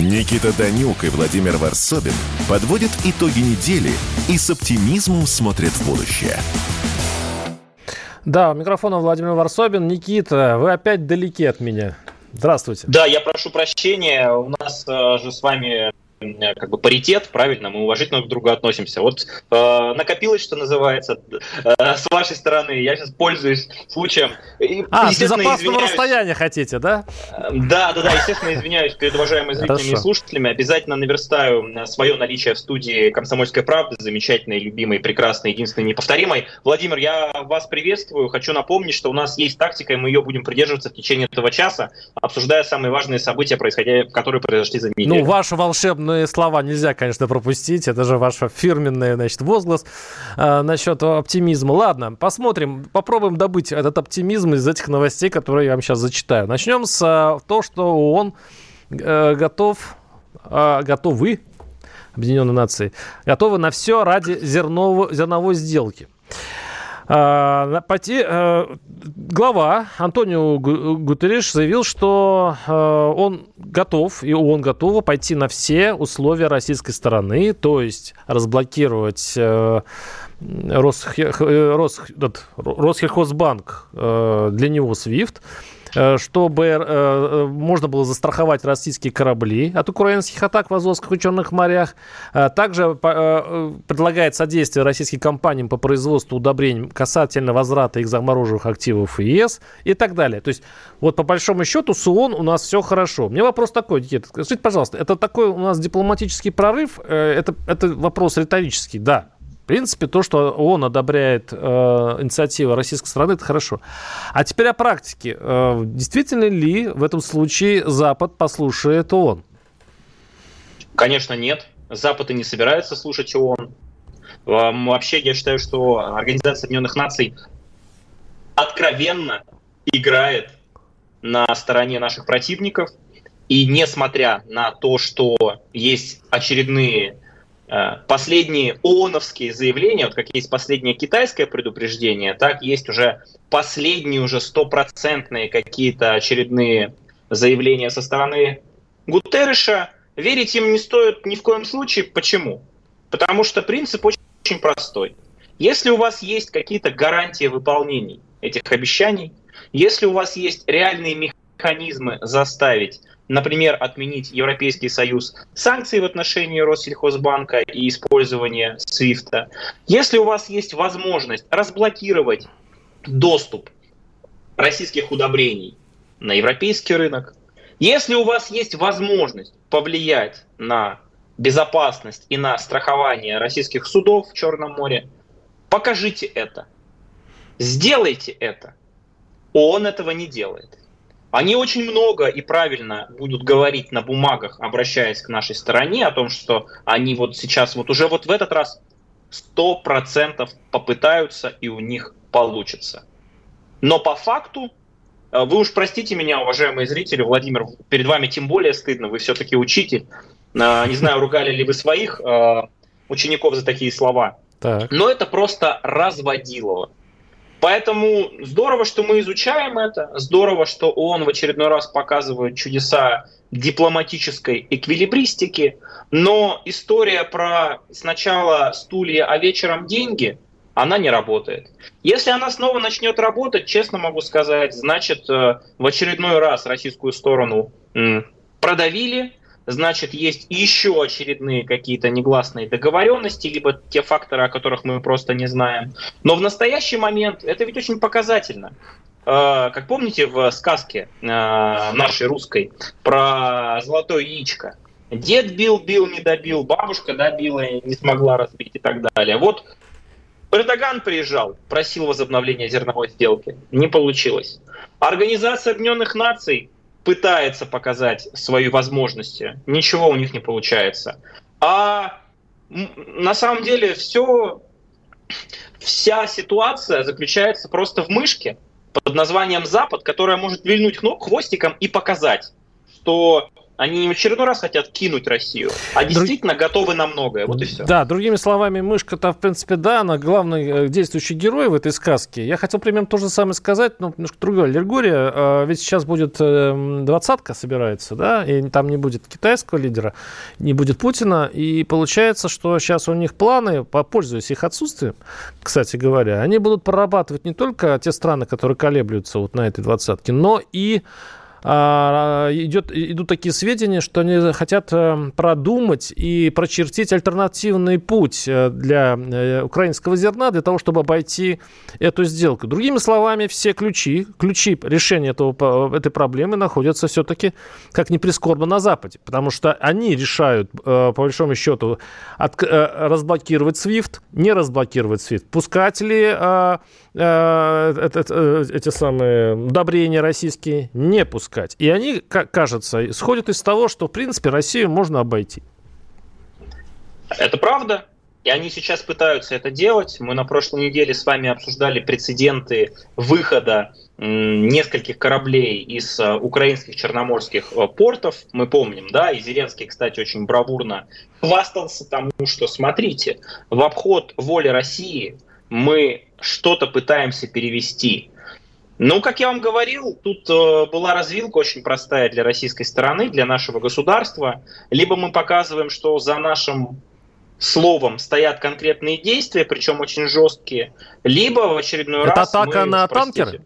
Никита Данюк и Владимир Варсобин подводят итоги недели и с оптимизмом смотрят в будущее. Да, у микрофона Владимир Варсобин. Никита, вы опять далеки от меня. Здравствуйте. Да, я прошу прощения. У нас э, же с вами как бы паритет, правильно, мы уважительно друг к другу относимся. Вот э, накопилось, что называется, э, с вашей стороны. Я сейчас пользуюсь случаем. И, а, с безопасного расстояния хотите, да? Да, да, да, естественно, извиняюсь перед уважаемыми зрителями Хорошо. и слушателями. Обязательно наверстаю э, свое наличие в студии «Комсомольской правды», замечательной, любимой, прекрасной, единственной, неповторимой. Владимир, я вас приветствую. Хочу напомнить, что у нас есть тактика, и мы ее будем придерживаться в течение этого часа, обсуждая самые важные события, происходя, которые произошли за неделю. Ну, ваша волшебная определенные слова нельзя, конечно, пропустить. Это же ваш фирменный, значит, возглас э, насчет оптимизма. Ладно, посмотрим, попробуем добыть этот оптимизм из этих новостей, которые я вам сейчас зачитаю. Начнем с э, того, что он э, готов, э, готовы, Объединенные Нации, готовы на все ради зерновой, зерновой сделки. А, э, глава Антонио Гутерриш заявил, что э, он готов, и он готов пойти на все условия российской стороны, то есть разблокировать э, Россельхозбанк для него э, э, можно было застраховать российские корабли от украинских атак в Азовских и Черных морях. Также предлагает содействие российским компаниям по производству удобрений касательно возврата их замороженных активов в ЕС и так далее. То есть вот по большому счету с ООН у нас все хорошо. Мне вопрос такой, Никита, скажите, пожалуйста, это такой у нас дипломатический прорыв? Это, это вопрос риторический, да, принципе, то, что ООН одобряет э, инициативу российской страны, это хорошо. А теперь о практике. Э, действительно ли в этом случае Запад послушает ООН? Конечно, нет. Запад и не собирается слушать ООН. Вообще, я считаю, что Организация Объединенных Наций откровенно играет на стороне наших противников. И несмотря на то, что есть очередные Э, последние ООНовские заявления, вот как есть последнее китайское предупреждение, так есть уже последние уже стопроцентные какие-то очередные заявления со стороны Гутерреша. Верить им не стоит ни в коем случае. Почему? Потому что принцип очень, очень простой. Если у вас есть какие-то гарантии выполнений этих обещаний, если у вас есть реальные механизмы заставить например, отменить Европейский Союз санкции в отношении Россельхозбанка и использование SWIFT. Если у вас есть возможность разблокировать доступ российских удобрений на европейский рынок, если у вас есть возможность повлиять на безопасность и на страхование российских судов в Черном море, покажите это. Сделайте это. Он этого не делает. Они очень много и правильно будут говорить на бумагах, обращаясь к нашей стороне, о том, что они вот сейчас, вот уже вот в этот раз 100% попытаются и у них получится. Но по факту, э, вы уж простите меня, уважаемые зрители, Владимир, перед вами тем более стыдно, вы все-таки учитель. Э, не знаю, ругали ли вы своих э, учеников за такие слова. Так. Но это просто разводилово. Поэтому здорово, что мы изучаем это, здорово, что ООН в очередной раз показывает чудеса дипломатической эквилибристики, но история про сначала стулья, а вечером деньги, она не работает. Если она снова начнет работать, честно могу сказать, значит э, в очередной раз российскую сторону продавили, значит, есть еще очередные какие-то негласные договоренности, либо те факторы, о которых мы просто не знаем. Но в настоящий момент это ведь очень показательно. А, как помните в сказке а, нашей русской про золотое яичко? Дед бил, бил, не добил, бабушка добила, не смогла разбить и так далее. Вот Эрдоган приезжал, просил возобновления зерновой сделки. Не получилось. Организация Объединенных Наций пытается показать свои возможности, ничего у них не получается. А на самом деле все, вся ситуация заключается просто в мышке под названием Запад, которая может вильнуть хвостиком и показать, что они не в очередной раз хотят кинуть Россию, а действительно Друг... готовы на многое. Вот и все. Да, другими словами, мышка-то, в принципе, да, она главный э, действующий герой в этой сказке. Я хотел примерно то же самое сказать, но немножко другое. аллегория. А, ведь сейчас будет эм, двадцатка собирается, да, и там не будет китайского лидера, не будет Путина. И получается, что сейчас у них планы, пользуясь их отсутствием, кстати говоря, они будут прорабатывать не только те страны, которые колеблются вот на этой двадцатке, но и идет, идут такие сведения, что они хотят э, продумать и прочертить альтернативный путь э, для э, украинского зерна, для того, чтобы обойти эту сделку. Другими словами, все ключи, ключи решения этого, этой проблемы находятся все-таки, как ни прискорбно, на Западе, потому что они решают, по большому счету, от, разблокировать SWIFT, не разблокировать SWIFT, пускать ли эти самые удобрения российские, не пускать пускать. И они, как кажется, исходят из того, что, в принципе, Россию можно обойти. Это правда. И они сейчас пытаются это делать. Мы на прошлой неделе с вами обсуждали прецеденты выхода нескольких кораблей из э, украинских черноморских э, портов. Мы помним, да, и Зеленский, кстати, очень бравурно хвастался тому, что, смотрите, в обход воли России мы что-то пытаемся перевести. Ну, как я вам говорил, тут э, была развилка очень простая для российской стороны, для нашего государства. Либо мы показываем, что за нашим словом стоят конкретные действия, причем очень жесткие, либо в очередной Это раз... Это атака мы, на простите, танкеры?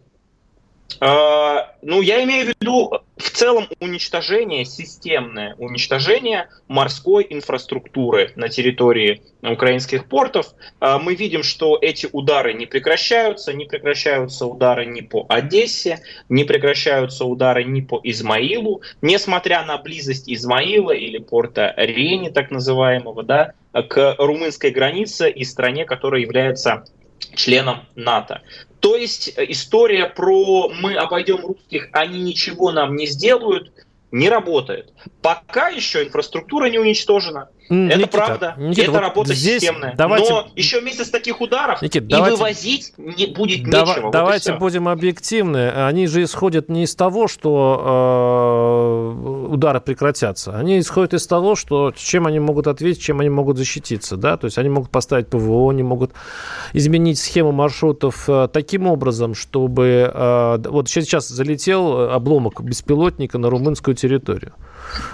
А, ну, я имею в виду в целом уничтожение, системное уничтожение морской инфраструктуры на территории украинских портов. А, мы видим, что эти удары не прекращаются, не прекращаются удары ни по Одессе, не прекращаются удары ни по Измаилу, несмотря на близость Измаила или порта Рени, так называемого, да, к румынской границе и стране, которая является членом НАТО. То есть э, история про мы обойдем русских, они ничего нам не сделают, не работает. Пока еще инфраструктура не уничтожена. Никита, это правда, Никита, это вот работа здесь системная. Давайте... Но еще месяц таких ударов Никита, и давайте... вывозить не будет Дава... нечего. Давайте вот будем объективны. Они же исходят не из того, что э, удары прекратятся. Они исходят из того, что чем они могут ответить, чем они могут защититься. Да? То есть они могут поставить ПВО, они могут изменить схему маршрутов э, таким образом, чтобы... Э, вот сейчас залетел обломок беспилотника на румынскую территорию.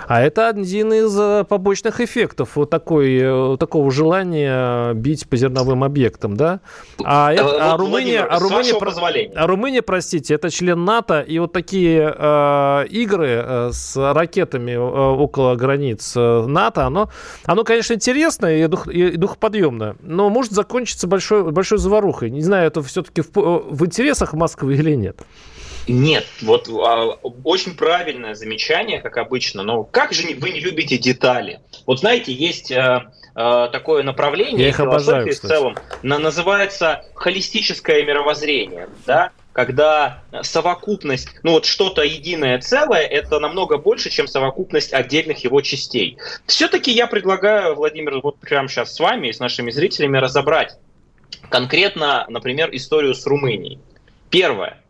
А это один из э, побочных эффектов вот такой, э, такого желания бить по зерновым объектам, да? А, это, а, Румыния, а, Румыния, а Румыния, простите, это член НАТО, и вот такие э, игры э, с ракетами э, около границ НАТО, оно, оно конечно, интересно и, дух, и духоподъемно, но может закончиться большой, большой заварухой. Не знаю, это все-таки в, в интересах Москвы или нет. Нет, вот а, очень правильное замечание, как обычно, но как же вы не любите детали? Вот знаете, есть а, а, такое направление Я обожаю, в целом, на, называется холистическое мировоззрение, да? когда совокупность, ну вот что-то единое целое, это намного больше, чем совокупность отдельных его частей. Все-таки я предлагаю, Владимир, вот прямо сейчас с вами и с нашими зрителями разобрать конкретно, например, историю с Румынией. Первое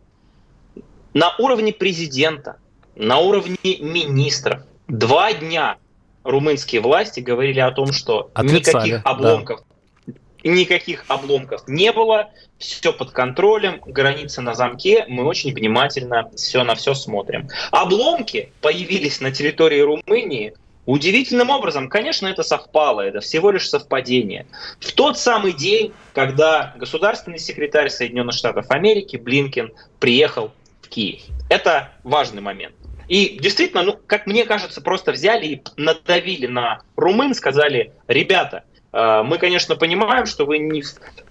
на уровне президента, на уровне министров два дня румынские власти говорили о том, что Отрицали, никаких обломков, да. никаких обломков не было, все под контролем, граница на замке, мы очень внимательно все на все смотрим. Обломки появились на территории Румынии Удивительным образом, конечно, это совпало, это всего лишь совпадение. В тот самый день, когда государственный секретарь Соединенных Штатов Америки Блинкен приехал Киев. Это важный момент. И действительно, ну, как мне кажется, просто взяли и надавили на румын, сказали, ребята, э, мы, конечно, понимаем, что вы не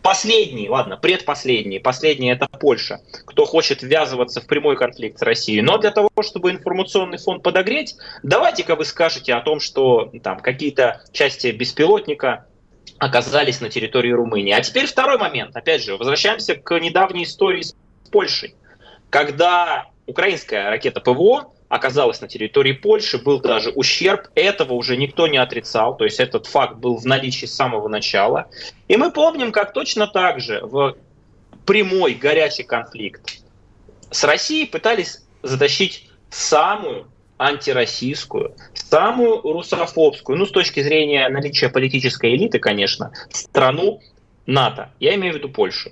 последний, ладно, предпоследний, последний это Польша, кто хочет ввязываться в прямой конфликт с Россией. Но для того, чтобы информационный фон подогреть, давайте-ка вы скажете о том, что там какие-то части беспилотника оказались на территории Румынии. А теперь второй момент. Опять же, возвращаемся к недавней истории с Польшей когда украинская ракета ПВО оказалась на территории Польши, был даже ущерб, этого уже никто не отрицал, то есть этот факт был в наличии с самого начала. И мы помним, как точно так же в прямой горячий конфликт с Россией пытались затащить самую антироссийскую, самую русофобскую, ну, с точки зрения наличия политической элиты, конечно, страну НАТО. Я имею в виду Польшу.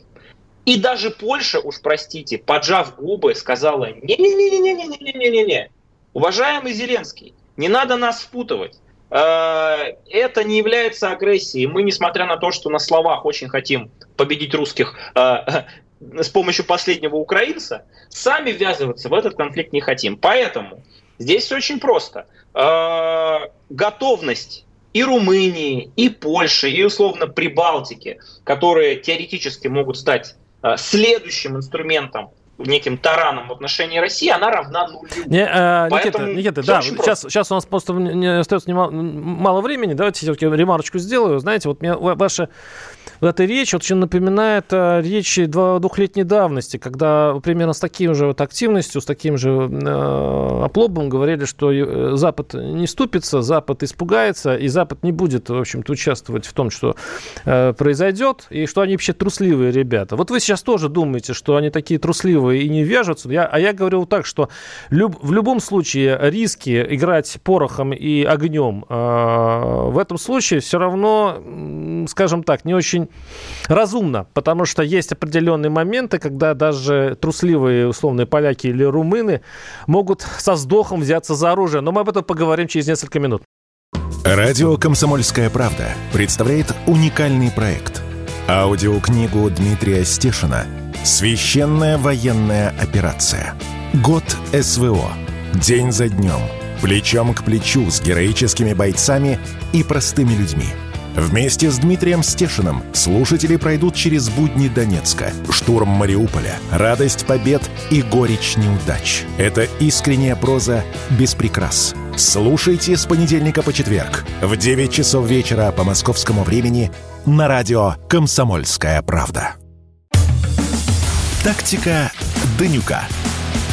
И даже Польша, уж простите, поджав губы, сказала, не-не-не-не-не-не-не-не-не, уважаемый Зеленский, не надо нас впутывать. Это не является агрессией. Мы, несмотря на то, что на словах очень хотим победить русских с помощью последнего украинца, сами ввязываться в этот конфликт не хотим. Поэтому здесь все очень просто. Готовность и Румынии, и Польши, и условно Прибалтики, которые теоретически могут стать следующим инструментом неким тараном в отношении России, она равна нулю. Не, э, Никита, Никита да, сейчас, сейчас у нас просто не остается немало, мало времени, давайте все-таки ремарочку сделаю. Знаете, вот мне ваша вот эта речь очень напоминает э, речи двухлетней давности, когда примерно с таким же вот активностью, с таким же э, оплобом говорили, что э, Запад не ступится, Запад испугается, и Запад не будет, в общем-то, участвовать в том, что э, произойдет, и что они вообще трусливые ребята. Вот вы сейчас тоже думаете, что они такие трусливые и не вяжутся, я, а я говорил так, что люб, в любом случае риски играть порохом и огнем э, в этом случае все равно, скажем так, не очень разумно, потому что есть определенные моменты, когда даже трусливые условные поляки или румыны могут со вздохом взяться за оружие. Но мы об этом поговорим через несколько минут. Радио «Комсомольская правда» представляет уникальный проект. Аудиокнигу Дмитрия Стешина «Священная военная операция. Год СВО. День за днем. Плечом к плечу с героическими бойцами и простыми людьми» Вместе с Дмитрием Стешиным слушатели пройдут через будни Донецка, штурм Мариуполя, радость побед и горечь неудач. Это искренняя проза без прикрас. Слушайте с понедельника по четверг в 9 часов вечера по московскому времени на радио «Комсомольская правда». Тактика Данюка.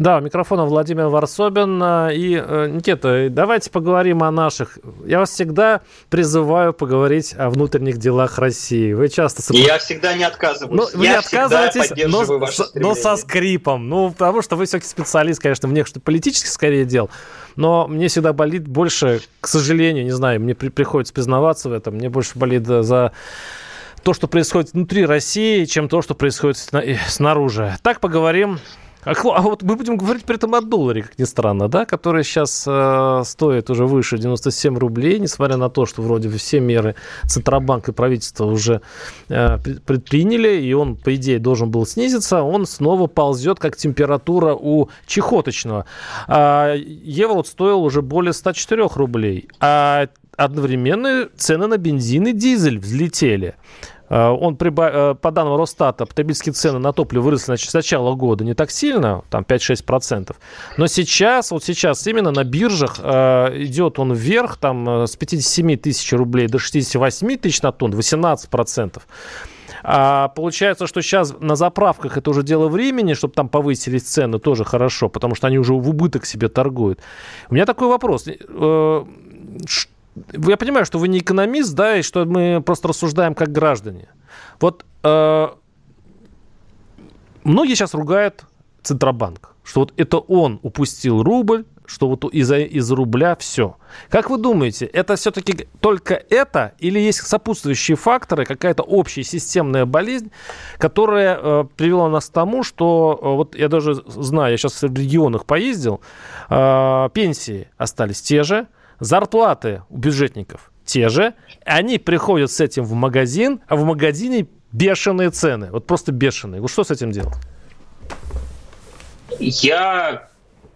Да, у микрофона Владимир Варсобин. Э, и, э, Никита, давайте поговорим о наших. Я вас всегда призываю поговорить о внутренних делах России. Вы часто... Я всегда не отказываюсь. Ну, вы Я не отказываетесь, но, но со скрипом. Ну, потому что вы все-таки специалист, конечно, в что политических скорее дел. Но мне всегда болит больше, к сожалению, не знаю, мне при, приходится признаваться в этом, мне больше болит за то, что происходит внутри России, чем то, что происходит снаружи. Так поговорим а, а вот мы будем говорить при этом о долларе, как ни странно, да, который сейчас э, стоит уже выше 97 рублей, несмотря на то, что вроде все меры Центробанк и правительство уже э, предприняли, и он, по идее, должен был снизиться, он снова ползет, как температура у чехоточного. А евро вот стоил уже более 104 рублей, а одновременно цены на бензин и дизель взлетели. Э, он, э, по данным Росстата, потребительские цены на топливо выросли значит, с начала года не так сильно, там 5-6%. Но сейчас, вот сейчас именно на биржах э, идет он вверх, там с 57 тысяч рублей до 68 тысяч на тонн, 18%. А получается, что сейчас на заправках это уже дело времени, чтобы там повысились цены, тоже хорошо, потому что они уже в убыток себе торгуют. У меня такой вопрос я понимаю, что вы не экономист, да, и что мы просто рассуждаем как граждане. Вот э, многие сейчас ругают Центробанк, что вот это он упустил рубль, что вот из-за из рубля все. Как вы думаете, это все-таки только это или есть сопутствующие факторы, какая-то общая системная болезнь, которая э, привела нас к тому, что э, вот я даже знаю, я сейчас в регионах поездил, э, пенсии остались те же, Зарплаты у бюджетников те же. Они приходят с этим в магазин, а в магазине бешеные цены. Вот просто бешеные. Вот что с этим делать? Я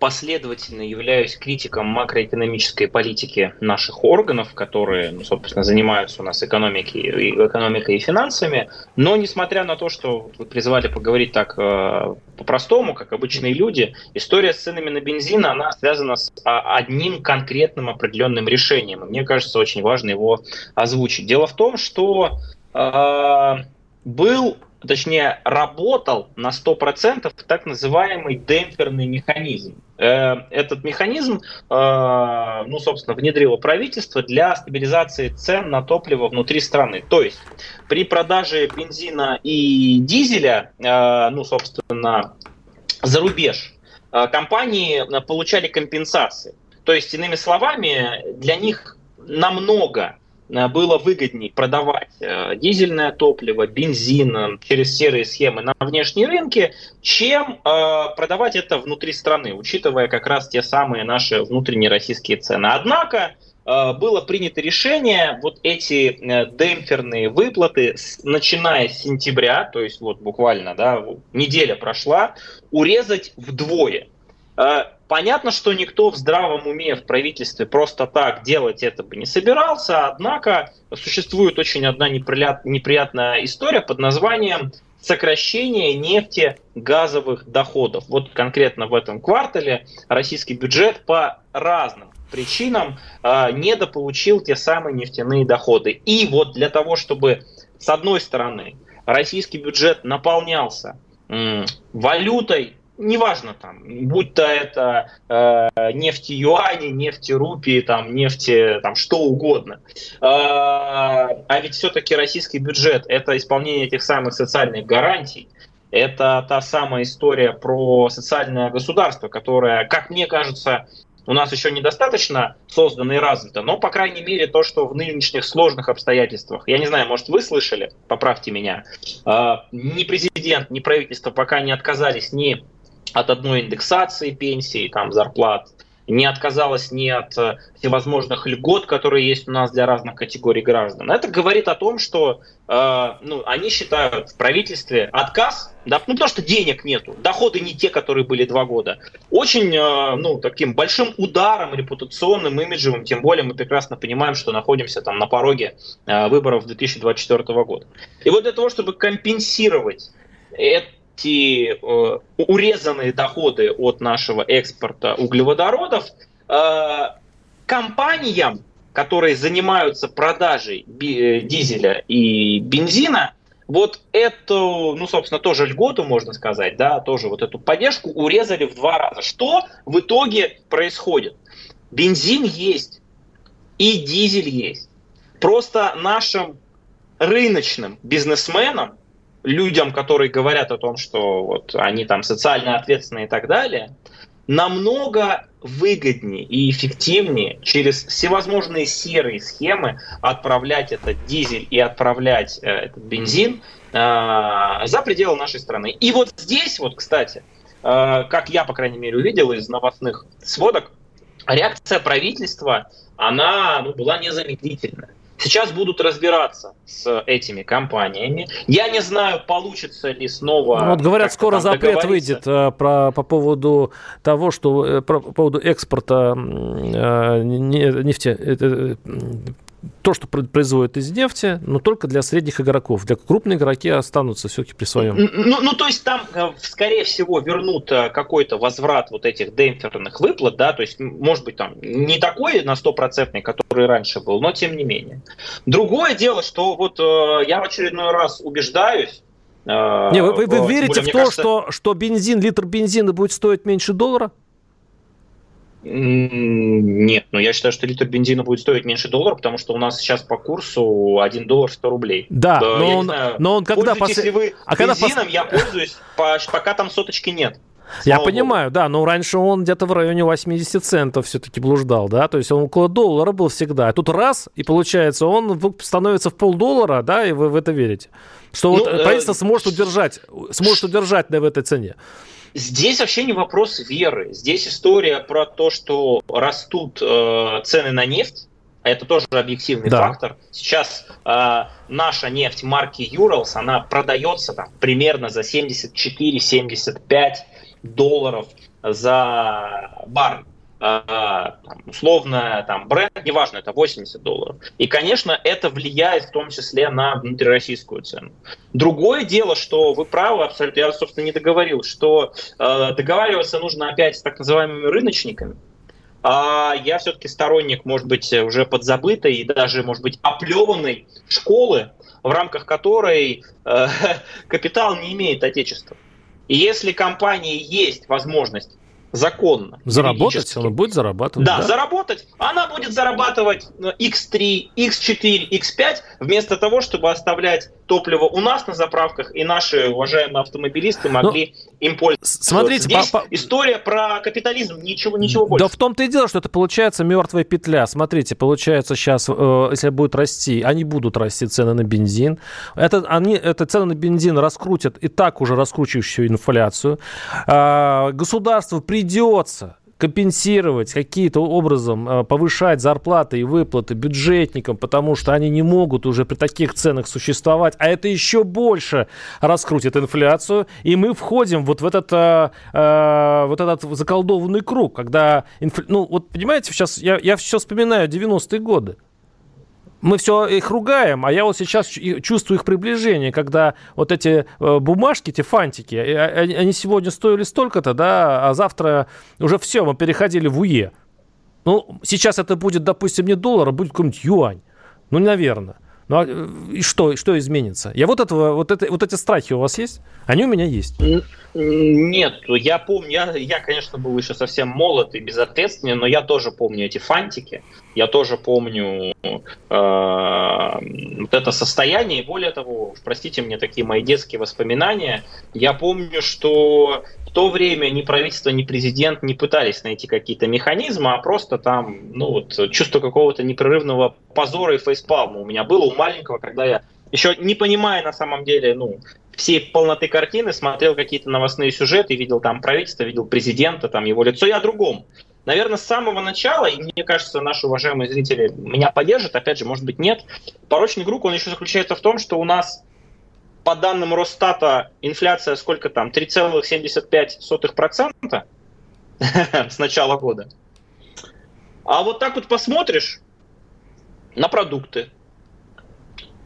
последовательно являюсь критиком макроэкономической политики наших органов, которые, ну, собственно, занимаются у нас экономикой, экономикой и финансами. Но несмотря на то, что вы призывали поговорить так э, по-простому, как обычные люди, история с ценами на бензин, она связана с а, одним конкретным определенным решением. Мне кажется, очень важно его озвучить. Дело в том, что э, был точнее, работал на 100% так называемый демпферный механизм. Э, этот механизм, э, ну, собственно, внедрило правительство для стабилизации цен на топливо внутри страны. То есть при продаже бензина и дизеля, э, ну, собственно, за рубеж, компании получали компенсации. То есть, иными словами, для них намного было выгоднее продавать э, дизельное топливо, бензин э, через серые схемы на внешние рынки, чем продавать это внутри страны, учитывая как раз те самые наши внутренние российские цены. Однако было принято решение вот эти демпферные выплаты, начиная с сентября, то есть вот буквально да, неделя прошла, урезать вдвое. Понятно, что никто в здравом уме в правительстве просто так делать это бы не собирался, однако существует очень одна неприятная история под названием сокращение нефтегазовых доходов. Вот конкретно в этом квартале российский бюджет по разным причинам э, недополучил те самые нефтяные доходы. И вот для того, чтобы с одной стороны российский бюджет наполнялся м, валютой неважно там, будь то это э, нефти юани, нефти рупии, там, нефти, там, что угодно. Э, а ведь все-таки российский бюджет – это исполнение этих самых социальных гарантий, это та самая история про социальное государство, которое, как мне кажется, у нас еще недостаточно создано и развито, но, по крайней мере, то, что в нынешних сложных обстоятельствах, я не знаю, может, вы слышали, поправьте меня, э, ни президент, ни правительство пока не отказались ни от одной индексации пенсии, там, зарплат, не отказалась ни от э, всевозможных льгот, которые есть у нас для разных категорий граждан. Это говорит о том, что э, ну, они считают в правительстве отказ, да, ну потому что денег нету, доходы не те, которые были два года, очень э, ну, таким большим ударом репутационным, имиджевым, тем более мы прекрасно понимаем, что находимся там на пороге э, выборов 2024 года. И вот для того, чтобы компенсировать это те э, урезанные доходы от нашего экспорта углеводородов э, компаниям, которые занимаются продажей э, дизеля и бензина, вот эту, ну, собственно, тоже льготу, можно сказать, да, тоже вот эту поддержку урезали в два раза. Что в итоге происходит? Бензин есть и дизель есть. Просто нашим рыночным бизнесменам людям, которые говорят о том, что вот они там социально ответственные и так далее, намного выгоднее и эффективнее через всевозможные серые схемы отправлять этот дизель и отправлять э, этот бензин э, за пределы нашей страны. И вот здесь вот, кстати, э, как я, по крайней мере, увидел из новостных сводок, реакция правительства, она ну, была незамедлительная. Сейчас будут разбираться с этими компаниями. Я не знаю, получится ли снова. Ну, вот говорят, скоро запрет выйдет э, про, по поводу того, что э, по поводу экспорта э, нефти, э, то, что производят из нефти, но только для средних игроков. Для крупных игроки останутся все-таки при своем. Ну, ну, то есть там, э, скорее всего, вернут э, какой-то возврат вот этих демпферных выплат, да, то есть, может быть, там не такой на стопроцентный, который раньше был, но тем не менее. Другое дело, что вот э, я в очередной раз убеждаюсь, не, вы, вы, вы верите более, в то, кажется... что, что бензин, литр бензина будет стоить меньше доллара? Нет, но я считаю, что литр бензина будет стоить меньше доллара, потому что у нас сейчас по курсу 1 доллар 100 рублей. Да, да но, он, знаю, но он когда... Пос... вы а бензином, пос... я пользуюсь, пока там соточки нет. Я Слава понимаю, Богу. да, но раньше он где-то в районе 80 центов все-таки блуждал, да, то есть он около доллара был всегда. А тут раз, и получается, он становится в полдоллара, да, и вы в это верите. Что ну, вот э, правительство сможет удержать, сможет удержать да, в этой цене. Здесь вообще не вопрос веры. Здесь история про то, что растут э, цены на нефть. Это тоже объективный да. фактор. Сейчас э, наша нефть марки Urals, она продается там, примерно за 74-75 долларов за баррель. А, условно там бренд, неважно, это 80 долларов. И, конечно, это влияет в том числе на внутрироссийскую цену. Другое дело, что вы правы абсолютно, я, собственно, не договорил, что э, договариваться нужно опять с так называемыми рыночниками. а я все-таки сторонник, может быть, уже подзабытой и даже, может быть, оплеванной школы, в рамках которой э, капитал не имеет отечества. И если компании есть возможность законно. Заработать, она будет зарабатывать. Да, да, заработать. Она будет зарабатывать X3, X4, X5, вместо того, чтобы оставлять топливо у нас на заправках, и наши уважаемые автомобилисты могли Но, им пользоваться. Смотрите, Здесь по, история про капитализм, ничего, ничего больше. Да в том-то и дело, что это получается мертвая петля. Смотрите, получается сейчас, э, если будет расти, они будут расти цены на бензин. Это, они, это цены на бензин раскрутят и так уже раскручивающую инфляцию. Э, государство при придется компенсировать какие-то образом, э, повышать зарплаты и выплаты бюджетникам, потому что они не могут уже при таких ценах существовать, а это еще больше раскрутит инфляцию, и мы входим вот в этот, э вот этот заколдованный круг, когда, инфля... ну вот понимаете, сейчас я, я все вспоминаю 90-е годы, мы все их ругаем, а я вот сейчас чувствую их приближение, когда вот эти э, бумажки, эти фантики, а, они сегодня стоили столько-то, да, а завтра уже все, мы переходили в УЕ. Ну, сейчас это будет, допустим, не доллар, а будет какой-нибудь юань. Ну, наверное. Ну, а, и что, что изменится? Я вот этого, вот, это, вот эти страхи у вас есть? Они у меня есть. Нет, я помню, я, я, конечно, был еще совсем молод и безответственный, но я тоже помню эти фантики, я тоже помню э, вот это состояние, и более того, простите мне такие мои детские воспоминания, я помню, что в то время ни правительство, ни президент не пытались найти какие-то механизмы, а просто там, ну вот, чувство какого-то непрерывного позора и фейспалма у меня было у маленького, когда я еще не понимая на самом деле, ну, всей полноты картины, смотрел какие-то новостные сюжеты, видел там правительство, видел президента, там его лицо. И о другом. Наверное, с самого начала, и мне кажется, наши уважаемые зрители меня поддержат, опять же, может быть, нет, порочный круг, он еще заключается в том, что у нас по данным Росстата инфляция сколько там, 3,75% с начала года. А вот так вот посмотришь на продукты,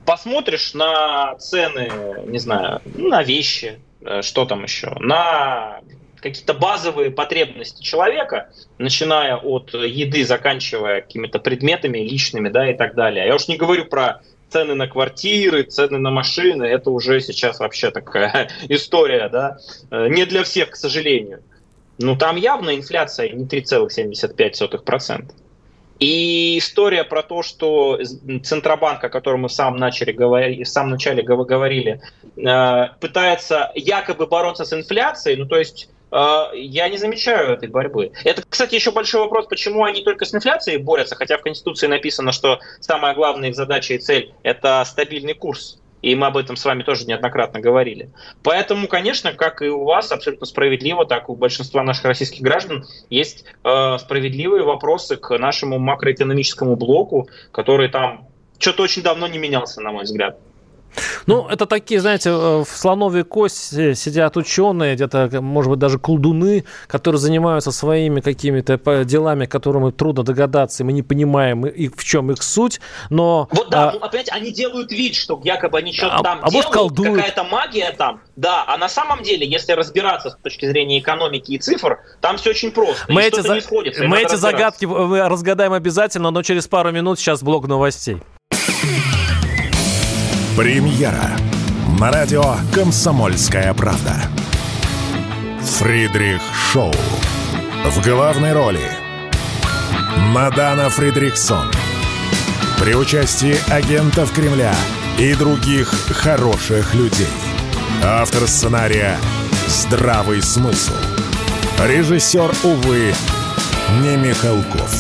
посмотришь на цены, не знаю, на вещи, э, что там еще, на какие-то базовые потребности человека, начиная от еды, заканчивая какими-то предметами личными, да, и так далее. Я уж не говорю про цены на квартиры, цены на машины, это уже сейчас вообще такая история, да, э, не для всех, к сожалению. Ну, там явно инфляция не 3,75%. И история про то, что Центробанк, о котором мы в самом, начале говорили, в самом начале говорили, пытается якобы бороться с инфляцией, ну то есть я не замечаю этой борьбы. Это, кстати, еще большой вопрос, почему они только с инфляцией борются, хотя в Конституции написано, что самая главная их задача и цель – это стабильный курс. И мы об этом с вами тоже неоднократно говорили. Поэтому, конечно, как и у вас, абсолютно справедливо, так и у большинства наших российских граждан есть э, справедливые вопросы к нашему макроэкономическому блоку, который там что-то очень давно не менялся, на мой взгляд. Ну, это такие, знаете, э, в слоновой кости сидят ученые, где-то, может быть, даже колдуны, которые занимаются своими какими-то делами, которым трудно догадаться, и мы не понимаем, и в чем их суть, но... Вот да, а, ну, опять они делают вид, что якобы они что-то а, там а делают, колдуют. какая-то магия там, да, а на самом деле, если разбираться с точки зрения экономики и цифр, там все очень просто, мы эти, за... сходится, мы эти загадки разгадаем обязательно, но через пару минут сейчас блок новостей. Премьера на радио «Комсомольская правда». Фридрих Шоу. В главной роли Мадана Фридрихсон. При участии агентов Кремля и других хороших людей. Автор сценария «Здравый смысл». Режиссер, увы, не Михалков.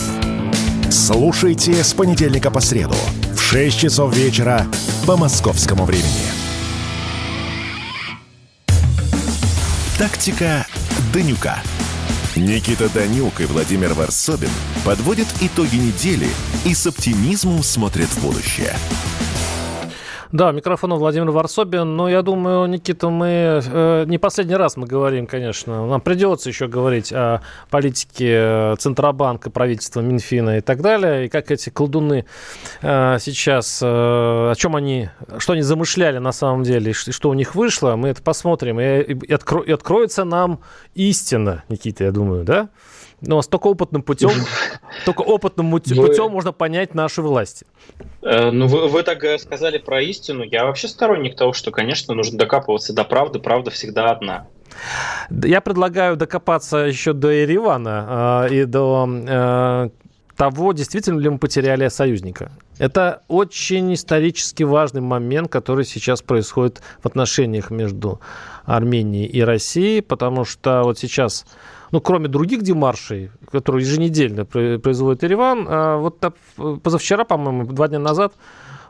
Слушайте с понедельника по среду – 6 часов вечера по московскому времени. Тактика Данюка. Никита Данюк и Владимир Варсобин подводят итоги недели и с оптимизмом смотрят в будущее. Да, микрофон Владимир Варсобин. Но я думаю, Никита, мы э, не последний раз мы говорим, конечно. Нам придется еще говорить о политике э, Центробанка, правительства, Минфина и так далее. И как эти колдуны э, сейчас, э, о чем они, что они замышляли на самом деле, и что у них вышло, мы это посмотрим. И, и, откро, и откроется нам истина, Никита, я думаю, да? Но с только опытным путем, только опытным путем можно понять наши власти. Э, ну, вы, вы так сказали про истину. Я вообще сторонник того, что, конечно, нужно докапываться до правды. Правда всегда одна. Я предлагаю докопаться еще до Еревана э, и до э, того, действительно ли мы потеряли союзника. Это очень исторически важный момент, который сейчас происходит в отношениях между Арменией и Россией, потому что вот сейчас, ну, кроме других демаршей, которые еженедельно производит Ереван, а вот позавчера, по-моему, два дня назад,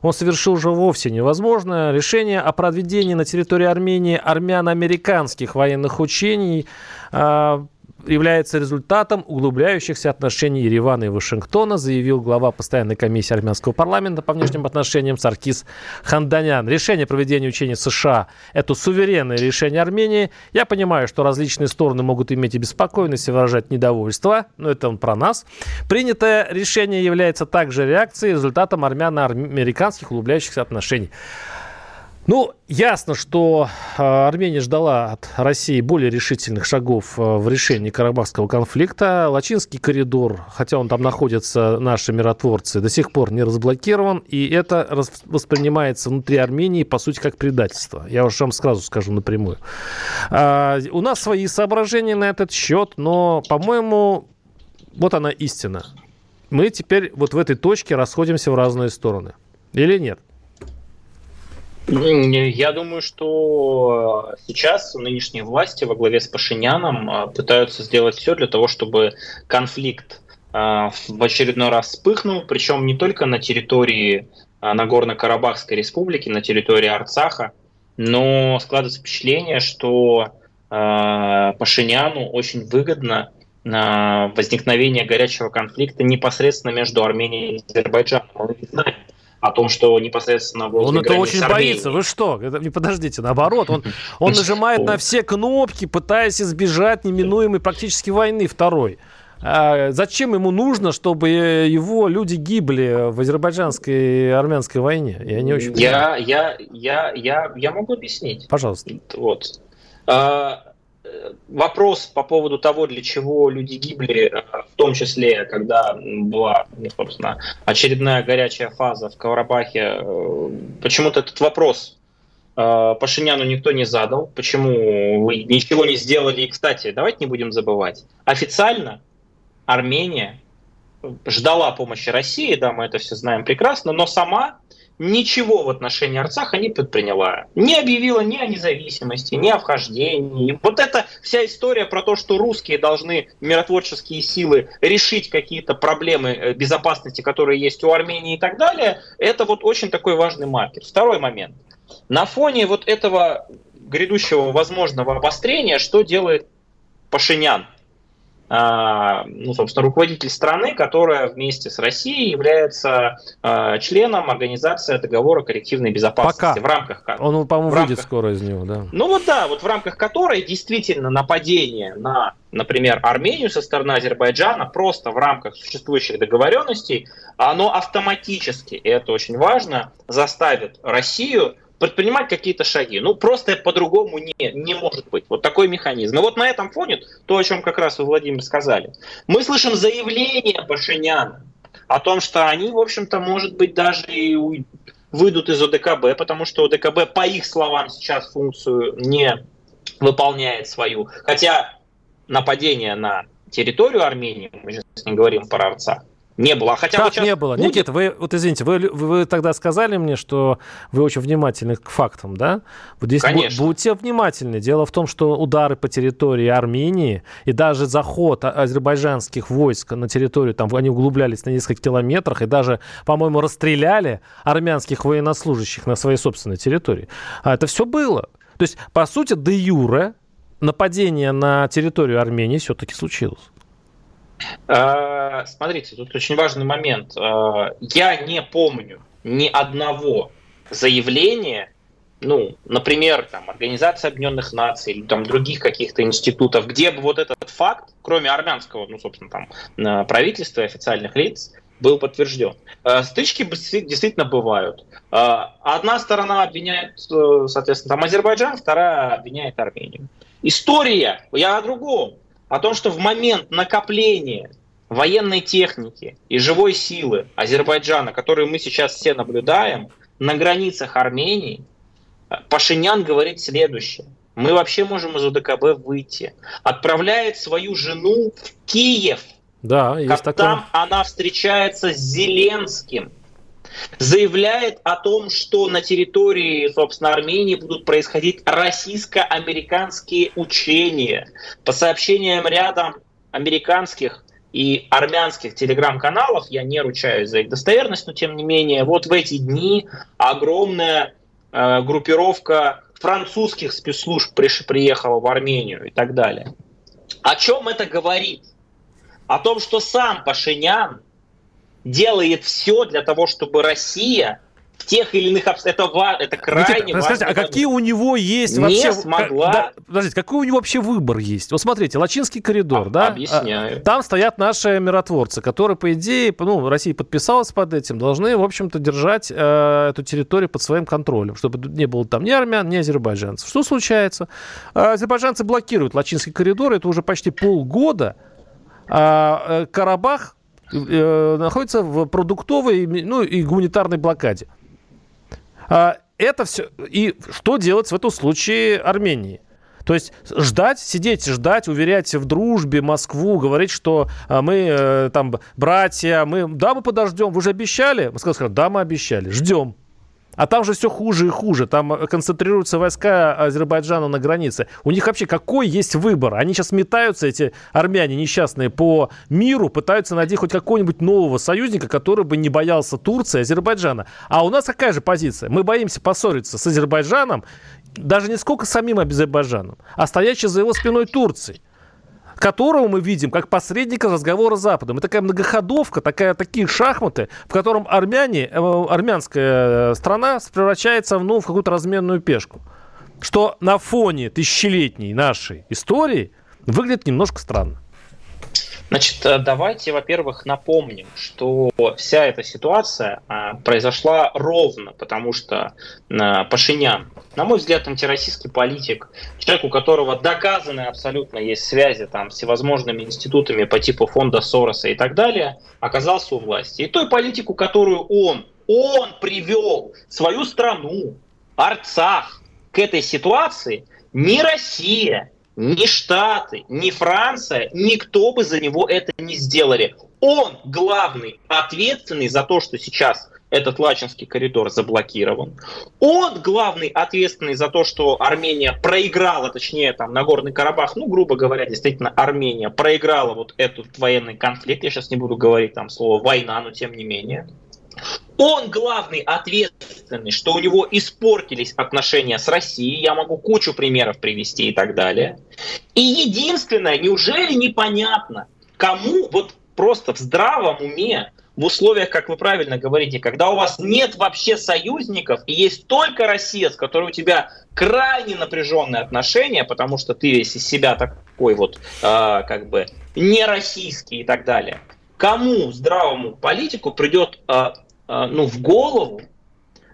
он совершил уже вовсе невозможное решение о проведении на территории Армении армяно-американских военных учений а, является результатом углубляющихся отношений Еревана и Вашингтона, заявил глава постоянной комиссии армянского парламента по внешним отношениям Саркис Ханданян. Решение проведения учений США – это суверенное решение Армении. Я понимаю, что различные стороны могут иметь и беспокойность, и выражать недовольство, но это он про нас. Принятое решение является также реакцией, результатом армяно-американских углубляющихся отношений. Ну, ясно, что э, Армения ждала от России более решительных шагов э, в решении Карабахского конфликта. Лачинский коридор, хотя он там находится, наши миротворцы, до сих пор не разблокирован, и это воспринимается внутри Армении, по сути, как предательство. Я уж вам сразу скажу напрямую. А, у нас свои соображения на этот счет, но, по-моему, вот она истина. Мы теперь вот в этой точке расходимся в разные стороны. Или нет? Я думаю, что сейчас нынешние власти во главе с Пашиняном а, пытаются сделать все для того, чтобы конфликт а, в очередной раз вспыхнул, причем не только на территории Нагорно-Карабахской республики, на территории Арцаха, но складывается впечатление, что Пашиняну очень выгодно возникновение горячего конфликта непосредственно между Арменией и Азербайджаном. Мы не знаем, о том, что непосредственно возле Он это очень боится. Вы что? Это, не подождите, наоборот. Он, он нажимает на все кнопки, пытаясь избежать неминуемой практически войны второй. А зачем ему нужно, чтобы его люди гибли в азербайджанской и армянской войне? Я не очень я, я, я, я, я могу объяснить. Пожалуйста. Вот. А, вопрос по поводу того, для чего люди гибли, э, в том числе, когда была, ну, собственно, очередная горячая фаза в Карабахе, э, почему-то этот вопрос э, Пашиняну никто не задал, почему вы ничего не сделали. И, кстати, давайте не будем забывать, официально Армения ждала помощи России, да, мы это все знаем прекрасно, но сама ничего в отношении Арцаха не предприняла. Не объявила ни о независимости, ни о вхождении. Вот эта вся история про то, что русские должны, миротворческие силы, решить какие-то проблемы э, безопасности, которые есть у Армении и так далее, это вот очень такой важный маркер. Второй момент. На фоне вот этого грядущего возможного обострения, что делает Пашинян? А, ну, собственно, руководитель страны, которая вместе с Россией является а, членом организации договора коллективной безопасности. Пока. В рамках Он, по-моему, выйдет рамках, скоро из него, да. Ну вот да, вот в рамках которой действительно нападение на, например, Армению со стороны Азербайджана просто в рамках существующих договоренностей, оно автоматически, и это очень важно, заставит Россию предпринимать какие-то шаги. Ну, просто по-другому не, не может быть. Вот такой механизм. И вот на этом фоне, то, о чем как раз вы, Владимир, сказали, мы слышим заявление Пашиняна о том, что они, в общем-то, может быть, даже и выйдут из ОДКБ, потому что ОДКБ, по их словам, сейчас функцию не выполняет свою. Хотя нападение на территорию Армении, мы сейчас не говорим про Арцах, не было. Хотя как вот не было? Будет... Никита, вы, вот извините, вы, вы, вы тогда сказали мне, что вы очень внимательны к фактам, да? Вот здесь Конечно. будьте внимательны. Дело в том, что удары по территории Армении и даже заход а, азербайджанских войск на территорию, там они углублялись на несколько километрах и даже, по-моему, расстреляли армянских военнослужащих на своей собственной территории. А это все было. То есть, по сути, де юре нападение на территорию Армении все-таки случилось. Э, смотрите, тут очень важный момент. Э, я не помню ни одного заявления, ну, например, там, Организация Объединенных Наций или там других каких-то институтов, где бы вот этот факт, кроме армянского, ну, собственно, там, э, правительства официальных лиц, был подтвержден. Стычки действительно бывают. Одна сторона обвиняет, соответственно, там Азербайджан, вторая обвиняет Армению. История, я о другом. О том, что в момент накопления военной техники и живой силы Азербайджана, которую мы сейчас все наблюдаем, на границах Армении, Пашинян говорит следующее. Мы вообще можем из УДКБ выйти. Отправляет свою жену в Киев. Да, есть такое. Там она встречается с Зеленским. Заявляет о том, что на территории, собственно, Армении будут происходить российско-американские учения. По сообщениям ряда американских и армянских телеграм-каналов, я не ручаюсь за их достоверность, но тем не менее, вот в эти дни огромная э, группировка французских спецслужб приш, приехала в Армению и так далее. О чем это говорит? О том, что сам Пашинян делает все для того, чтобы Россия в тех или иных обстоятельствах. Это, это крайне Никита, важно. А какие у него есть не вообще... смогла... Да, подождите, какой у него вообще выбор есть? Вот смотрите, Лачинский коридор, а, да? Объясняю. Там стоят наши миротворцы, которые, по идее, ну, Россия подписалась под этим, должны, в общем-то, держать э, эту территорию под своим контролем, чтобы не было там ни армян, ни азербайджанцев. Что случается? Э, азербайджанцы блокируют Лачинский коридор, это уже почти полгода. А э, Карабах э, находится в продуктовой ну, и гуманитарной блокаде. А, это все. И что делать в этом случае Армении? То есть ждать, сидеть, ждать, уверять в дружбе Москву, говорить, что а, мы э, там братья, мы, да, мы подождем, вы же обещали? Москва сказала, да, мы обещали, ждем. А там же все хуже и хуже. Там э, концентрируются войска Азербайджана на границе. У них вообще какой есть выбор? Они сейчас метаются, эти армяне несчастные, по миру, пытаются найти хоть какого-нибудь нового союзника, который бы не боялся Турции, Азербайджана. А у нас какая же позиция? Мы боимся поссориться с Азербайджаном, даже не сколько самим Азербайджаном, а стоящей за его спиной Турцией которого мы видим как посредника разговора с Западом. И такая многоходовка, такая, такие шахматы, в котором армяне, э, армянская страна превращается ну, в какую-то разменную пешку. Что на фоне тысячелетней нашей истории выглядит немножко странно. Значит, э, давайте, во-первых, напомним, что вся эта ситуация а, произошла ровно, потому что а, Пашинян, на мой взгляд, антироссийский политик, человек, у которого доказаны абсолютно есть связи там, с всевозможными институтами по типу фонда Сороса и так далее, оказался у власти. И той политику, которую он, он привел свою страну, Арцах, к этой ситуации, не Россия, ни Штаты, ни Франция, никто бы за него это не сделали. Он главный, ответственный за то, что сейчас этот Лачинский коридор заблокирован. Он главный ответственный за то, что Армения проиграла, точнее, там, Нагорный Карабах, ну, грубо говоря, действительно, Армения проиграла вот этот военный конфликт. Я сейчас не буду говорить там слово «война», но тем не менее. Он главный ответственный, что у него испортились отношения с Россией. Я могу кучу примеров привести и так далее. И единственное, неужели непонятно, кому вот просто в здравом уме, в условиях, как вы правильно говорите, когда у вас нет вообще союзников и есть только Россия, с которой у тебя крайне напряженные отношения, потому что ты весь из себя такой вот э, как бы не российский и так далее. Кому здравому политику придет э, ну, в голову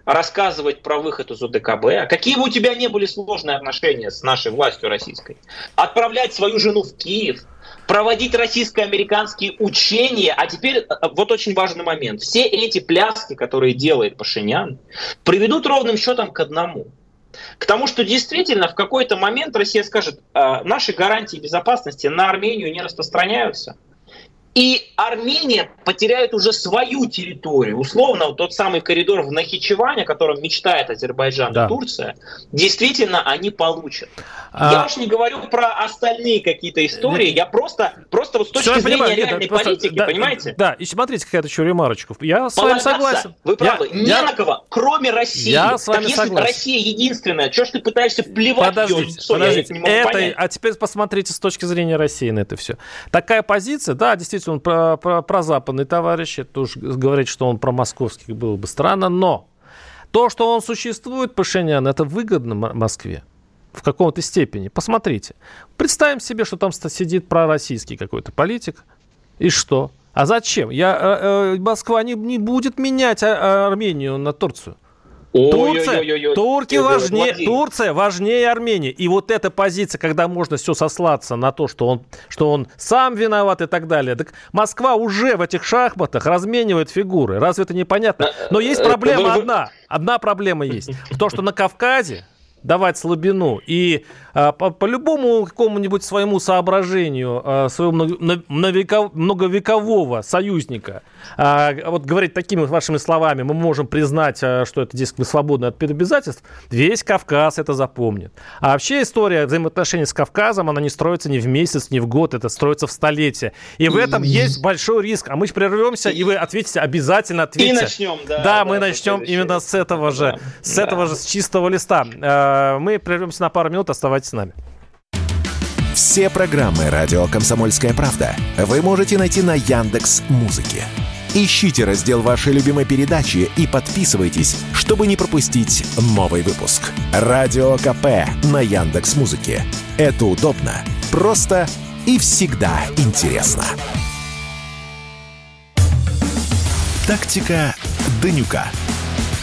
рассказывать про выход из УДКБ, а какие бы у тебя не были сложные отношения с нашей властью российской, отправлять свою жену в Киев, проводить российско-американские учения, а теперь э, вот очень важный момент. Все эти пляски, которые делает Пашинян, приведут ровным счетом к одному. К тому, что действительно в какой-то момент Россия скажет, «А, наши гарантии безопасности на Армению не распространяются – и Армения потеряет уже свою территорию. Условно, вот тот самый коридор в Нахичеване, о котором мечтает Азербайджан да. и Турция, действительно они получат. А... Я уж не говорю про остальные какие-то истории, я просто, просто вот с точки Все зрения понимаю, реальной нет, политики, да, понимаете? Да, и смотрите, какая-то еще ремарочка. Я с вами согласен. Вы правы. Я, не я... на кого, кроме России. Я с вами Там, если согласен. Россия единственная, что ж ты пытаешься вплевать подождите, ее лицо, подождите. Я это, это понять. А теперь посмотрите с точки зрения России на это все. Такая позиция, да, действительно, он про, про, про западный товарищ, это уж говорить, что он про московский было бы странно, но то, что он существует, Пашинян, это выгодно Москве в каком-то степени. Посмотрите. Представим себе, что там сидит пророссийский какой-то политик. И что? А зачем? Я, э, э, Москва не, не будет менять а, а Армению на Турцию. Турция, турки важнее, Турция важнее Армении. И вот эта позиция, когда можно все сослаться на то, что он, что он сам виноват и так далее. Так Москва уже в этих шахматах разменивает фигуры. Разве это непонятно? Но есть э, проблема одна. Одна проблема есть. То, что на Кавказе давать слабину. И а, по, по любому какому-нибудь своему соображению, а, своего многовекового союзника, а, вот говорить такими вашими словами, мы можем признать, что это, дескать, мы свободны от обязательств, весь Кавказ это запомнит. А вообще история взаимоотношений с Кавказом, она не строится ни в месяц, ни в год, это строится в столетие. И в этом есть большой риск. А мы прервемся, и вы ответите, обязательно ответите. И начнем, да. Да, да мы начнем именно с этого же, да. с этого же, с чистого листа. Мы прервемся на пару минут, оставайтесь с нами. Все программы «Радио Комсомольская правда» вы можете найти на Яндекс Музыке. Ищите раздел вашей любимой передачи и подписывайтесь, чтобы не пропустить новый выпуск. Радио КП на Яндекс Музыке. Это удобно, просто и всегда интересно. Тактика Данюка.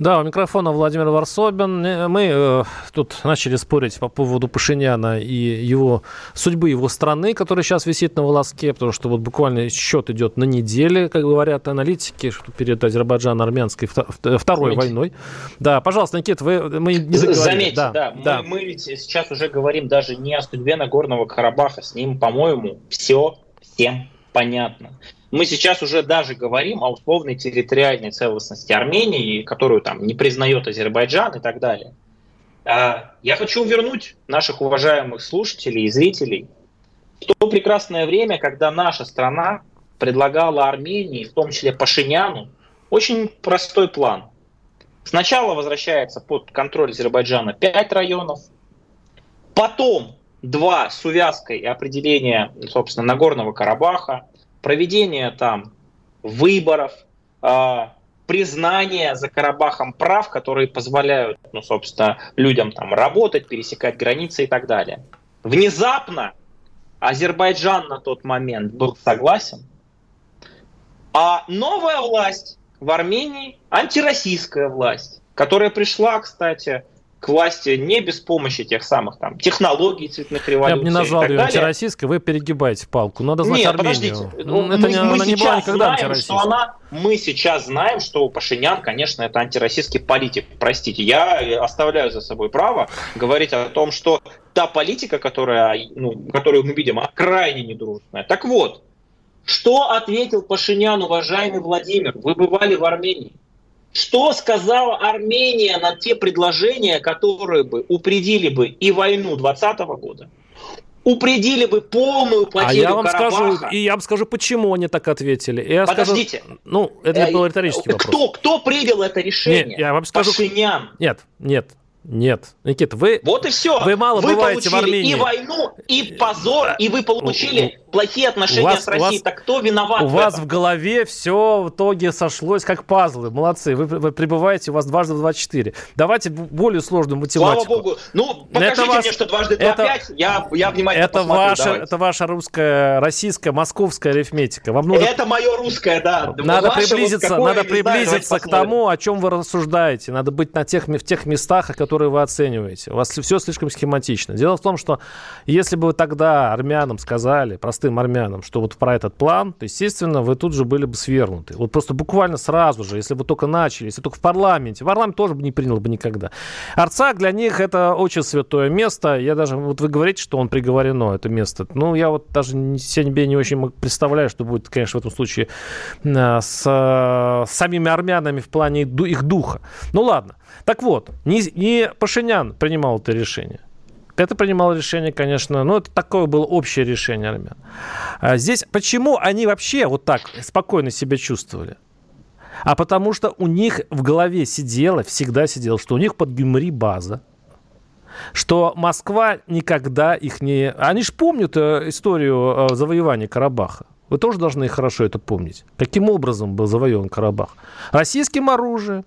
Да, у микрофона Владимир Варсобин. Э, мы э, тут начали спорить по поводу Пашиняна и его судьбы его страны, которая сейчас висит на волоске, потому что вот буквально счет идет на неделе, как говорят аналитики, что перед Азербайджан-армянской второй Заметьте. войной. Да, пожалуйста, Никит, вы, мы не договорили. Заметьте, да, да, да. Мы, мы ведь сейчас уже говорим даже не о судьбе Нагорного Карабаха, с ним, по-моему, все всем понятно. Мы сейчас уже даже говорим о условной территориальной целостности Армении, которую там не признает Азербайджан и так далее. А, я хочу вернуть наших уважаемых слушателей и зрителей в то прекрасное время, когда наша страна предлагала Армении, в том числе Пашиняну, очень простой план. Сначала возвращается под контроль Азербайджана 5 районов, потом два с увязкой и определение, собственно, Нагорного Карабаха, проведение там выборов, э, признание за Карабахом прав, которые позволяют, ну, собственно, людям там работать, пересекать границы и так далее. Внезапно Азербайджан на тот момент был согласен, а новая власть в Армении, антироссийская власть, которая пришла, кстати, к власти не без помощи тех самых там технологий цветных революций. Я бы не назвал ее антироссийской, вы перегибаете палку. Надо знать Нет, Армению. подождите. Ну, это мы, не, мы она не была никогда знаем, что она, мы сейчас знаем, что Пашинян, конечно, это антироссийский политик. Простите, я оставляю за собой право говорить о том, что та политика, которая, ну, которую мы видим, она крайне недружная. Так вот, что ответил Пашинян, уважаемый Владимир? Вы бывали в Армении. Что сказала Армения на те предложения, которые бы упредили бы и войну 2020 года, упредили бы полную потерю А я вам Карабаха. скажу, и я вам скажу, почему они так ответили. Я Подождите. Скажу, ну, это был риторический вопрос. Кто, кто принял это решение? Нет, я вам скажу. Пашинян. Нет, нет, нет. Никита, вы... Вот и все. Вы мало вы бываете в Армении. и войну, и позор, и вы получили плохие отношения вас, с Россией. Вас, так кто виноват? У в вас этом? в голове все в итоге сошлось как пазлы. Молодцы. Вы, вы прибываете, у вас дважды два четыре. Давайте более сложную математику. Слава богу. Ну, покажите это мне, что дважды два пять. Я, я внимательно это посмотрю. Ваша, это ваша русская, российская, московская арифметика. Вам нужно... Это мое русское, да. Надо Ваше приблизиться, вот надо приблизиться знаю, к тому, о чем вы рассуждаете. Надо быть на тех, в тех местах, которые вы оцениваете оцениваете. У вас все слишком схематично. Дело в том, что если бы вы тогда армянам сказали, простым армянам, что вот про этот план, то, естественно, вы тут же были бы свергнуты. Вот просто буквально сразу же, если вы только начали, если только в парламенте. Парламент тоже бы не принял бы никогда. Арцак для них это очень святое место. Я даже, вот вы говорите, что он приговорено, это место. Ну, я вот даже себе не очень представляю, что будет, конечно, в этом случае э, с, с самими армянами в плане их духа. Ну, ладно. Так вот, не, не Пашинян принимал это решение. Это принимало решение, конечно, ну, это такое было общее решение армян. А здесь почему они вообще вот так спокойно себя чувствовали? А потому что у них в голове сидело, всегда сидело, что у них под Гюмри база, что Москва никогда их не... Они же помнят э, историю э, завоевания Карабаха. Вы тоже должны хорошо это помнить. Каким образом был завоеван Карабах? Российским оружием,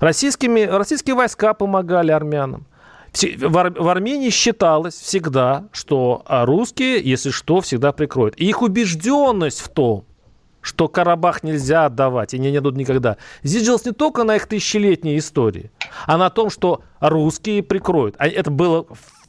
Российскими, российские войска помогали армянам. В, Ар- в Армении считалось всегда, что а, русские, если что, всегда прикроют. И их убежденность в том, что Карабах нельзя отдавать, и не дадут никогда. Здесь делалось не только на их тысячелетней истории, а на том, что русские прикроют. А это было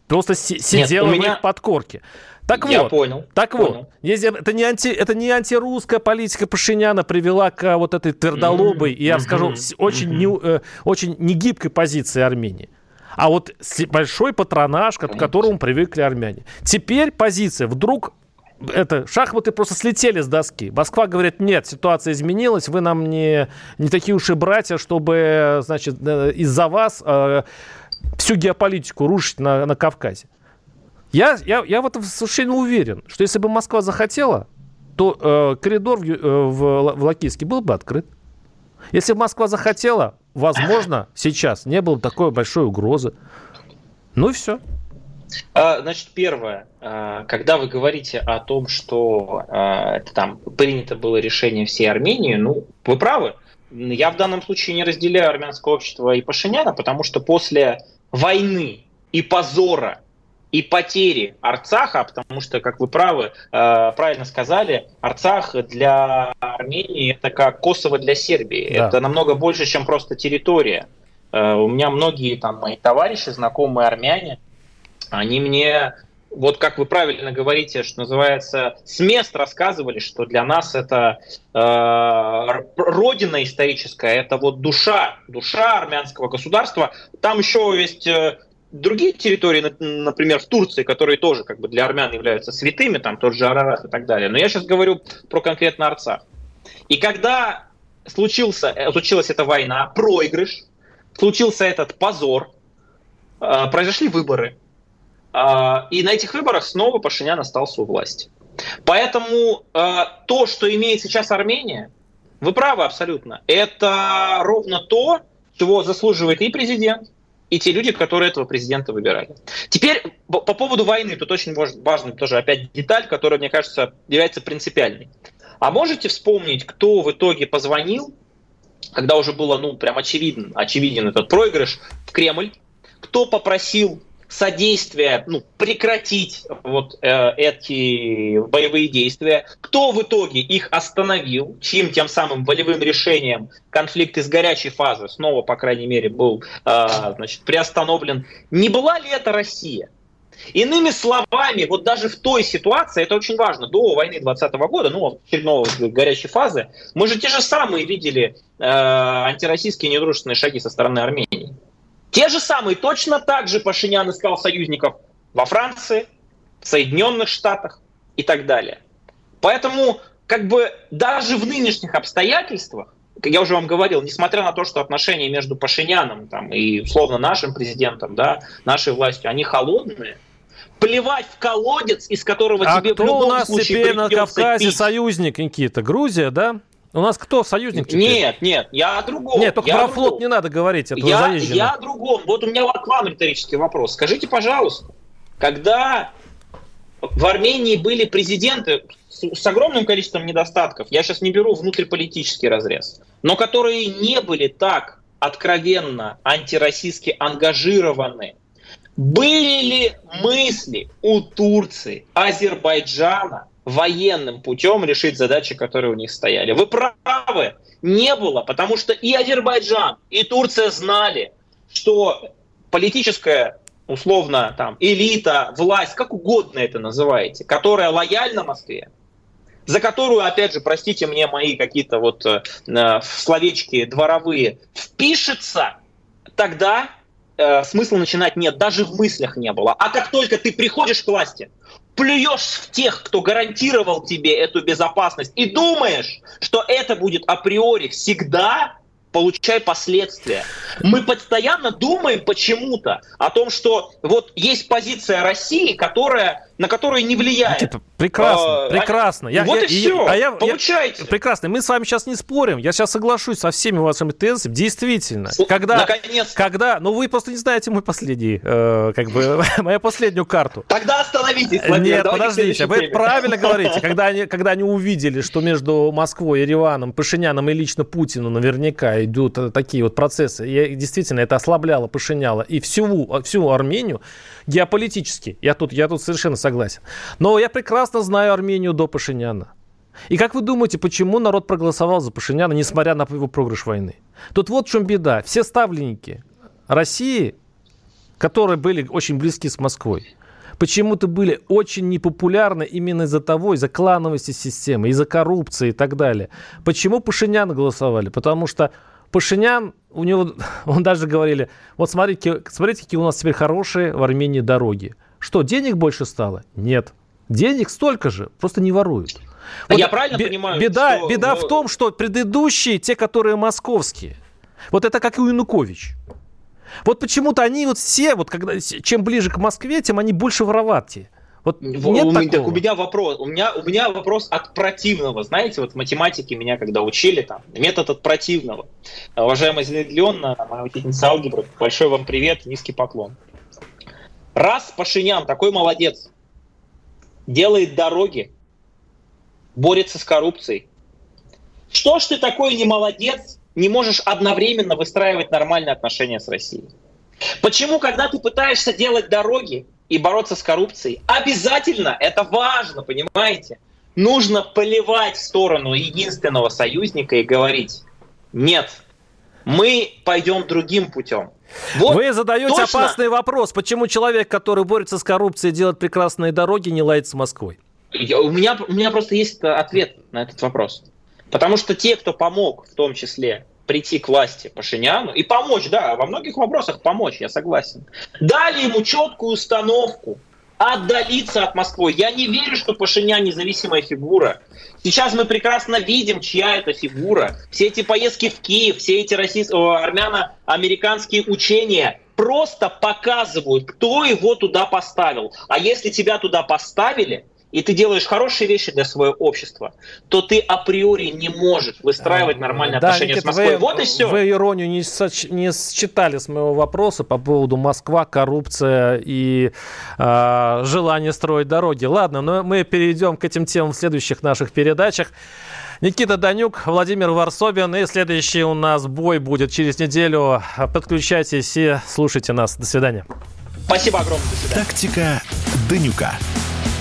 просто сидело Нет, меня... в их подкорке. Так Я вот, понял. Так понял. вот, если, это, не анти, это не антирусская политика Пашиняна привела к вот этой твердолобой, mm-hmm. и я mm-hmm. скажу, очень, mm-hmm. не, э, очень негибкой позиции Армении. А вот большой патронаж, к которому привыкли армяне. Теперь позиция вдруг это, шахматы просто слетели с доски. Москва говорит, нет, ситуация изменилась, вы нам не, не такие уж и братья, чтобы, значит, э, из-за вас э, всю геополитику рушить на, на Кавказе. Я, я, я в этом совершенно уверен, что если бы Москва захотела, то э, коридор в, э, в, в Лакийске был бы открыт. Если бы Москва захотела, возможно, сейчас не было такой большой угрозы. Ну и все. А, значит, первое, а, когда вы говорите о том, что а, это там принято было решение всей Армении, ну, вы правы. Я в данном случае не разделяю армянское общество и Пашиняна, потому что после войны и позора и потери Арцаха, потому что, как вы правы, правильно сказали, Арцах для Армении это как Косово для Сербии. Да. Это намного больше, чем просто территория. У меня многие там мои товарищи, знакомые армяне, они мне вот как вы правильно говорите, что называется, с мест рассказывали, что для нас это э, родина историческая, это вот душа, душа армянского государства. Там еще есть э, другие территории, например, в Турции, которые тоже как бы для армян являются святыми, там тот же Арарат и так далее. Но я сейчас говорю про конкретно Арцах. И когда случился, э, случилась эта война, проигрыш, случился этот позор, э, произошли выборы, а, и на этих выборах снова Пашинян остался у власти. Поэтому то, что имеет сейчас Армения, вы правы абсолютно, это ровно то, чего заслуживает и президент, и те люди, которые этого президента выбирали. Теперь по поводу войны, тут очень важная тоже опять деталь, которая, мне кажется, является принципиальной. А можете вспомнить, кто в итоге позвонил, когда уже было, ну, прям очевиден, очевиден этот проигрыш в Кремль, кто попросил содействие, ну, прекратить вот э, эти боевые действия. Кто в итоге их остановил, чьим тем самым волевым решением конфликт из горячей фазы снова, по крайней мере, был э, значит, приостановлен. Не была ли это Россия? Иными словами, вот даже в той ситуации, это очень важно, до войны 2020 года, ну, очередного горячей фазы, мы же те же самые видели э, антироссийские недружественные шаги со стороны Армении. Те же самые, точно так же Пашинян искал союзников во Франции, в Соединенных Штатах и так далее. Поэтому как бы даже в нынешних обстоятельствах, я уже вам говорил, несмотря на то, что отношения между Пашиняном там, и условно нашим президентом, да, нашей властью, они холодные, плевать в колодец, из которого а тебе кто в любом у нас случае теперь на Кавказе пить. союзник, Никита? Грузия, да? У нас кто союзник теперь? Нет, нет, я о другом. Нет, только я про флот не надо говорить, это я, я о другом. Вот у меня к вам риторический вопрос. Скажите, пожалуйста, когда в Армении были президенты с, с огромным количеством недостатков, я сейчас не беру внутриполитический разрез, но которые не были так откровенно антироссийски ангажированы, были ли мысли у Турции, Азербайджана военным путем решить задачи, которые у них стояли. Вы правы, не было, потому что и Азербайджан, и Турция знали, что политическая условно там элита, власть, как угодно это называете, которая лояльна Москве, за которую, опять же, простите мне мои какие-то вот э, словечки дворовые, впишется, тогда э, смысла начинать нет, даже в мыслях не было. А как только ты приходишь к власти, плюешь в тех, кто гарантировал тебе эту безопасность, и думаешь, что это будет априори всегда, получай последствия. Мы постоянно думаем почему-то о том, что вот есть позиция России, которая на которые не влияет. Никита, прекрасно, а, прекрасно. Я, вот я, и все, а я, получайте. Я, прекрасно. Мы с вами сейчас не спорим. Я сейчас соглашусь со всеми вашими тезисами. Действительно. С, когда, наконец когда, ну вы просто не знаете мой последний, э, как бы, мою последнюю карту. Тогда остановитесь, Владимир, Нет, подождите, вы правильно говорите. Когда они, когда они увидели, что между Москвой и Ереваном, Пашиняном и лично Путину наверняка идут э, такие вот процессы, и действительно это ослабляло, пошиняло и всю, всю Армению геополитически. Я тут, я тут совершенно согласен. Но я прекрасно знаю Армению до Пашиняна. И как вы думаете, почему народ проголосовал за Пашиняна, несмотря на его проигрыш войны? Тут вот в чем беда. Все ставленники России, которые были очень близки с Москвой, почему-то были очень непопулярны именно из-за того, из-за клановости системы, из-за коррупции и так далее. Почему Пашиняна голосовали? Потому что Пашинян, у него, он даже говорили, вот смотрите, смотрите, какие у нас теперь хорошие в Армении дороги. Что, денег больше стало? Нет. Денег столько же, просто не воруют. Вот я правильно б- понимаю? Беда, что... беда в том, что предыдущие, те, которые московские, вот это как и у Янукович. Вот почему-то они вот все, вот когда, чем ближе к Москве, тем они больше вороватые. Вот нет у, такого? Так у меня вопрос. У меня, у меня вопрос от противного. Знаете, вот в математике меня когда учили, там, метод от противного. Уважаемая Зелена моя учительница алгебры, большой вам привет, низкий поклон. Раз Пашинян такой молодец, делает дороги, борется с коррупцией. Что ж ты такой не молодец, не можешь одновременно выстраивать нормальные отношения с Россией? Почему, когда ты пытаешься делать дороги, и бороться с коррупцией. Обязательно, это важно, понимаете? Нужно поливать в сторону единственного союзника и говорить, нет, мы пойдем другим путем. Вот Вы задаете точно. опасный вопрос, почему человек, который борется с коррупцией, делает прекрасные дороги, не лает с Москвой? Я, у, меня, у меня просто есть ответ на этот вопрос. Потому что те, кто помог, в том числе прийти к власти Пашиняну и помочь, да, во многих вопросах помочь, я согласен. Дали ему четкую установку отдалиться от Москвы. Я не верю, что Пашинян независимая фигура. Сейчас мы прекрасно видим, чья это фигура. Все эти поездки в Киев, все эти российские, армяно-американские учения просто показывают, кто его туда поставил. А если тебя туда поставили, и ты делаешь хорошие вещи для своего общества, то ты априори не можешь выстраивать нормальные да, отношения Никита, с Москвой. Вы, вот и все. Вы иронию не, соч, не считали с моего вопроса по поводу Москва, коррупция и э, желание строить дороги. Ладно, но мы перейдем к этим темам в следующих наших передачах. Никита Данюк, Владимир Варсобин. И следующий у нас бой будет через неделю. Подключайтесь и слушайте нас. До свидания. Спасибо огромное. До свидания. Тактика Данюка.